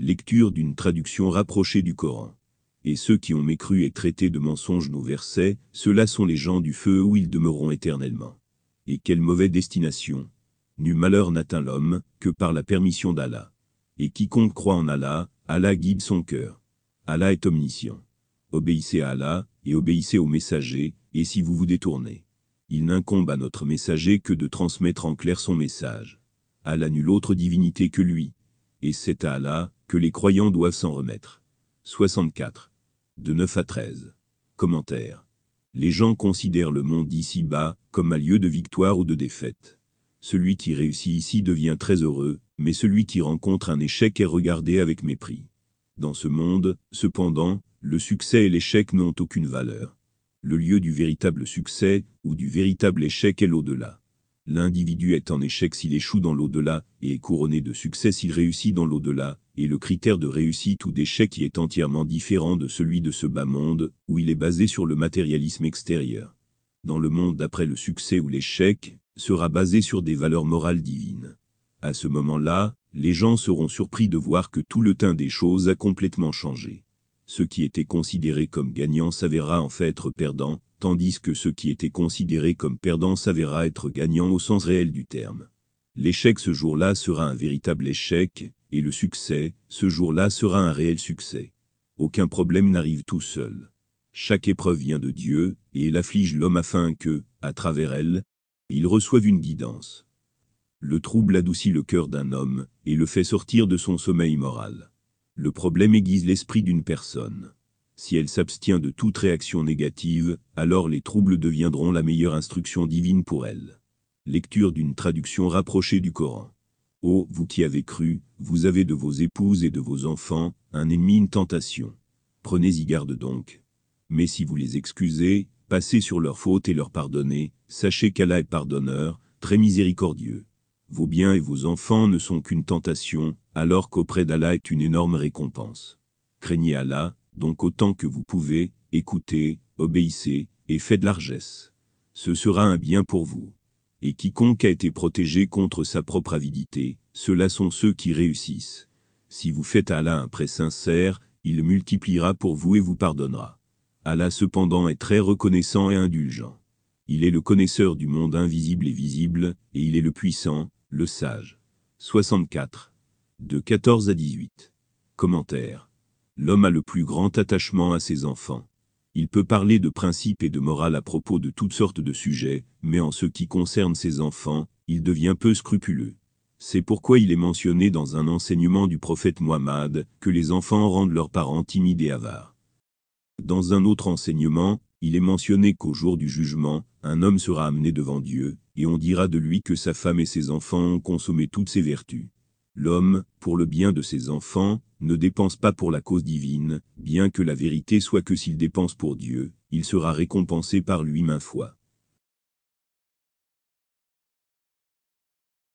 Lecture d'une traduction rapprochée du Coran. Et ceux qui ont mécru et traité de mensonges nos versets, ceux-là sont les gens du feu où ils demeureront éternellement. Et quelle mauvaise destination Nul malheur n'atteint l'homme, que par la permission d'Allah. Et quiconque croit en Allah, Allah guide son cœur. Allah est omniscient. Obéissez à Allah, et obéissez au messager, et si vous vous détournez. Il n'incombe à notre messager que de transmettre en clair son message. Allah nulle autre divinité que lui. Et c'est à Allah, que les croyants doivent s'en remettre. 64. De 9 à 13. Commentaire. Les gens considèrent le monde d'ici-bas comme un lieu de victoire ou de défaite. Celui qui réussit ici devient très heureux, mais celui qui rencontre un échec est regardé avec mépris. Dans ce monde, cependant, le succès et l'échec n'ont aucune valeur. Le lieu du véritable succès, ou du véritable échec est l'au-delà. L'individu est en échec s'il échoue dans l'au-delà, et est couronné de succès s'il réussit dans l'au-delà, et le critère de réussite ou d'échec y est entièrement différent de celui de ce bas monde, où il est basé sur le matérialisme extérieur. Dans le monde d'après le succès ou l'échec, sera basé sur des valeurs morales divines. À ce moment-là, les gens seront surpris de voir que tout le teint des choses a complètement changé. Ce qui était considéré comme gagnant s'avéra en fait être perdant, tandis que ce qui était considéré comme perdant s'avéra être gagnant au sens réel du terme. L'échec ce jour-là sera un véritable échec, et le succès, ce jour-là sera un réel succès. Aucun problème n'arrive tout seul. Chaque épreuve vient de Dieu, et elle afflige l'homme afin que, à travers elle, il reçoive une guidance. Le trouble adoucit le cœur d'un homme, et le fait sortir de son sommeil moral. Le problème aiguise l'esprit d'une personne. Si elle s'abstient de toute réaction négative, alors les troubles deviendront la meilleure instruction divine pour elle. Lecture d'une traduction rapprochée du Coran. Ô vous qui avez cru, vous avez de vos épouses et de vos enfants, un ennemi, une tentation. Prenez-y garde donc. Mais si vous les excusez, passez sur leurs fautes et leur pardonnez, sachez qu'Allah est pardonneur, très miséricordieux. Vos biens et vos enfants ne sont qu'une tentation, alors qu'auprès d'Allah est une énorme récompense. Craignez Allah, donc autant que vous pouvez, écoutez, obéissez, et faites largesse. Ce sera un bien pour vous. Et quiconque a été protégé contre sa propre avidité, ceux-là sont ceux qui réussissent. Si vous faites à Allah un prêt sincère, il multipliera pour vous et vous pardonnera. Allah cependant est très reconnaissant et indulgent. Il est le connaisseur du monde invisible et visible, et il est le puissant, le sage. 64. De 14 à 18. Commentaire l'homme a le plus grand attachement à ses enfants. Il peut parler de principes et de morale à propos de toutes sortes de sujets, mais en ce qui concerne ses enfants, il devient peu scrupuleux. C'est pourquoi il est mentionné dans un enseignement du prophète Muhammad que les enfants rendent leurs parents timides et avares. Dans un autre enseignement, il est mentionné qu'au jour du jugement, un homme sera amené devant Dieu, et on dira de lui que sa femme et ses enfants ont consommé toutes ses vertus. L'homme, pour le bien de ses enfants, ne dépense pas pour la cause divine, bien que la vérité soit que s'il dépense pour Dieu, il sera récompensé par lui maintes fois.